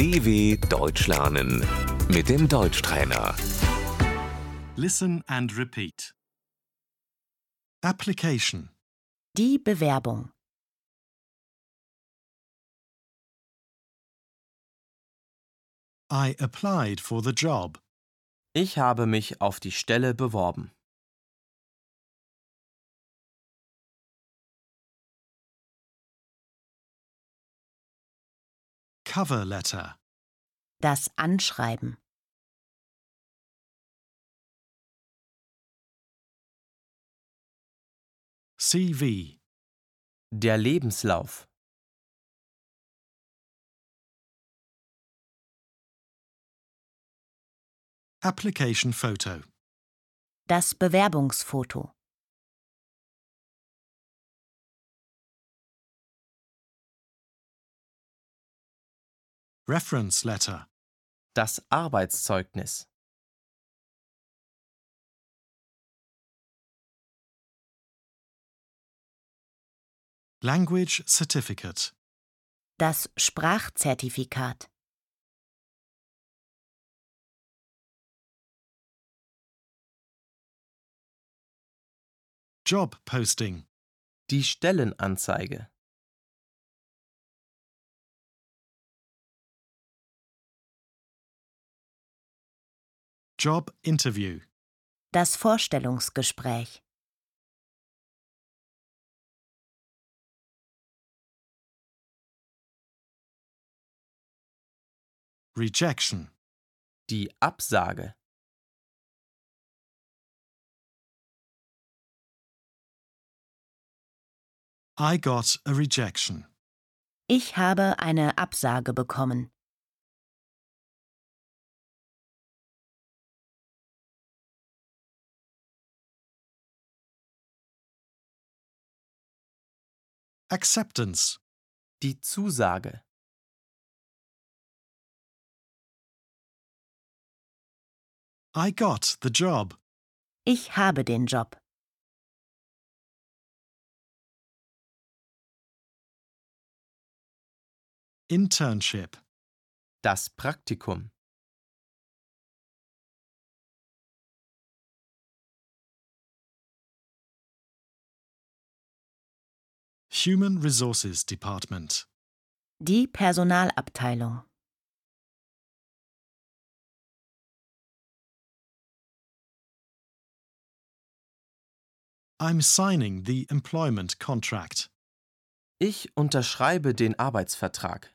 DW Deutsch lernen mit dem Deutschtrainer. Listen and repeat. Application. Die Bewerbung. I applied for the job. Ich habe mich auf die Stelle beworben. Cover letter. Das Anschreiben. CV. Der Lebenslauf. Application photo. Das Bewerbungsfoto. Reference letter. Das Arbeitszeugnis. Language certificate. Das Sprachzertifikat. Job posting. Die Stellenanzeige. Job interview. Das Vorstellungsgespräch. Rejection. Die Absage. I got a rejection. Ich habe eine Absage bekommen. Acceptance. Die Zusage. I got the job. Ich habe den Job. Internship. Das Praktikum. Human Resources Department. Die Personalabteilung. I'm signing the employment contract. Ich unterschreibe den Arbeitsvertrag.